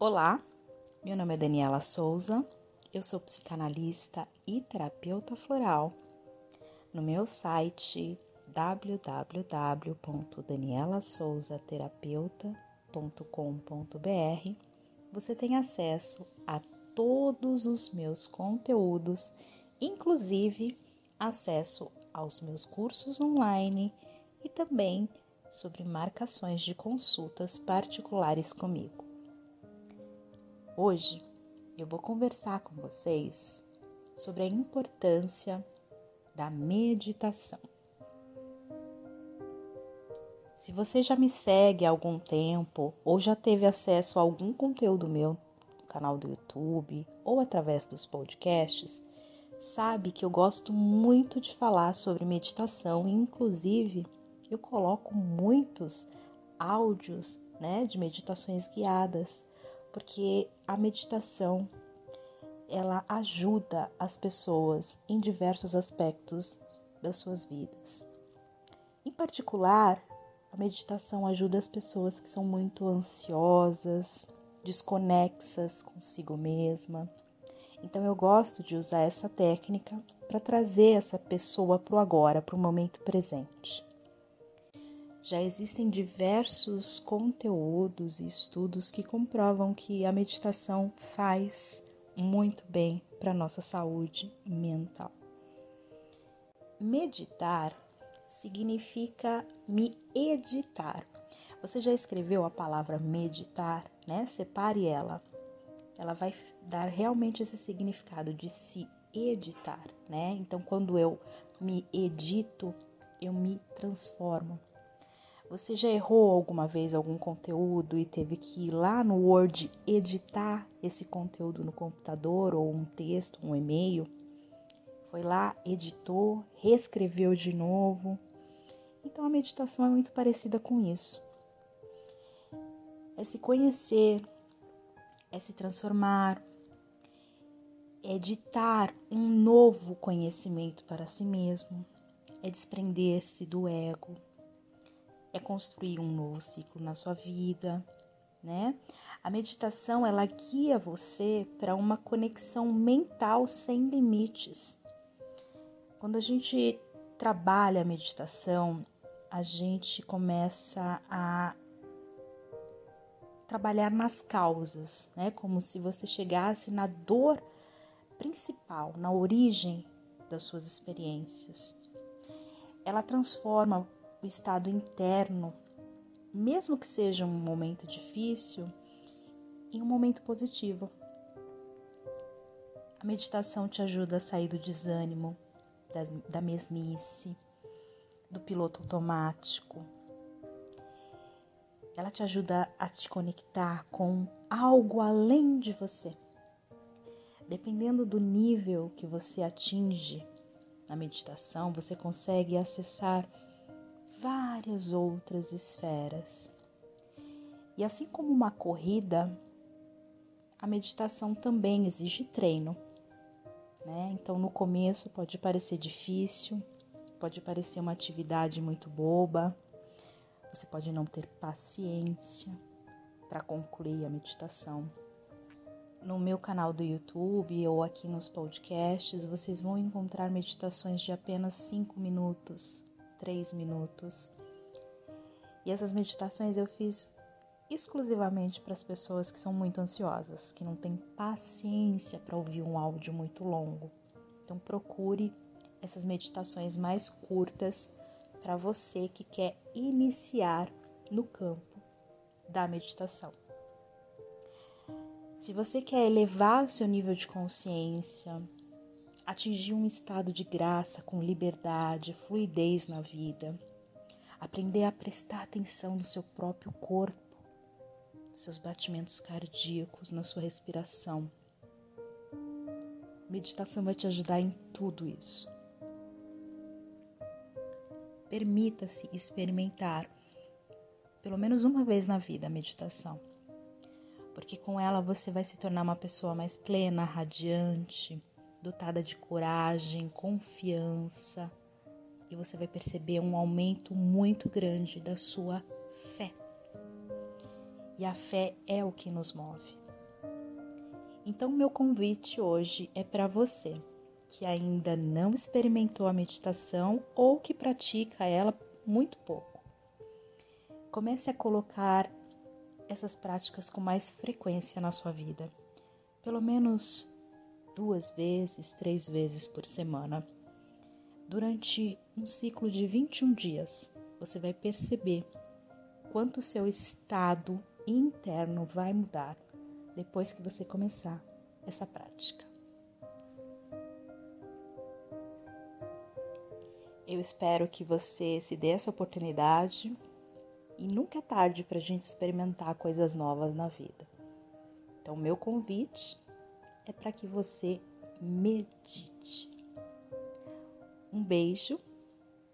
Olá, meu nome é Daniela Souza, eu sou psicanalista e terapeuta floral. No meu site www.danielasouzaterapeuta.com.br você tem acesso a todos os meus conteúdos, inclusive acesso aos meus cursos online e também sobre marcações de consultas particulares comigo. Hoje eu vou conversar com vocês sobre a importância da meditação. Se você já me segue há algum tempo ou já teve acesso a algum conteúdo meu no canal do YouTube ou através dos podcasts, sabe que eu gosto muito de falar sobre meditação e inclusive eu coloco muitos áudios, né, de meditações guiadas, porque a meditação ela ajuda as pessoas em diversos aspectos das suas vidas. Em particular, a meditação ajuda as pessoas que são muito ansiosas, desconexas consigo mesma. Então eu gosto de usar essa técnica para trazer essa pessoa para o agora, para o momento presente. Já existem diversos conteúdos e estudos que comprovam que a meditação faz muito bem para a nossa saúde mental. Meditar significa me editar. Você já escreveu a palavra meditar, né? Separe ela. Ela vai dar realmente esse significado de se editar, né? Então, quando eu me edito, eu me transformo. Você já errou alguma vez algum conteúdo e teve que ir lá no Word editar esse conteúdo no computador ou um texto, um e-mail? Foi lá, editou, reescreveu de novo. Então a meditação é muito parecida com isso. É se conhecer, é se transformar, é ditar um novo conhecimento para si mesmo, é desprender-se do ego, é construir um novo ciclo na sua vida, né? A meditação ela guia você para uma conexão mental sem limites. Quando a gente trabalha a meditação, a gente começa a trabalhar nas causas, né? Como se você chegasse na dor principal, na origem das suas experiências. Ela transforma o estado interno, mesmo que seja um momento difícil, em um momento positivo. A meditação te ajuda a sair do desânimo, da mesmice, do piloto automático. Ela te ajuda a te conectar com algo além de você. Dependendo do nível que você atinge na meditação, você consegue acessar várias outras esferas. E assim como uma corrida, a meditação também exige treino. Né? Então, no começo pode parecer difícil, pode parecer uma atividade muito boba, você pode não ter paciência para concluir a meditação. No meu canal do YouTube ou aqui nos podcasts, vocês vão encontrar meditações de apenas 5 minutos, três minutos. E essas meditações eu fiz exclusivamente para as pessoas que são muito ansiosas, que não têm paciência para ouvir um áudio muito longo. Então procure essas meditações mais curtas para você que quer iniciar no campo da meditação. Se você quer elevar o seu nível de consciência, atingir um estado de graça com liberdade, fluidez na vida, aprender a prestar atenção no seu próprio corpo, seus batimentos cardíacos, na sua respiração. Meditação vai te ajudar em tudo isso. Permita-se experimentar, pelo menos uma vez na vida, a meditação, porque com ela você vai se tornar uma pessoa mais plena, radiante dotada de coragem, confiança, e você vai perceber um aumento muito grande da sua fé. E a fé é o que nos move. Então, meu convite hoje é para você que ainda não experimentou a meditação ou que pratica ela muito pouco. Comece a colocar essas práticas com mais frequência na sua vida, pelo menos duas vezes, três vezes por semana. Durante um ciclo de 21 dias, você vai perceber quanto o seu estado interno vai mudar depois que você começar essa prática. Eu espero que você se dê essa oportunidade e nunca é tarde para a gente experimentar coisas novas na vida. Então, meu convite é para que você medite. Um beijo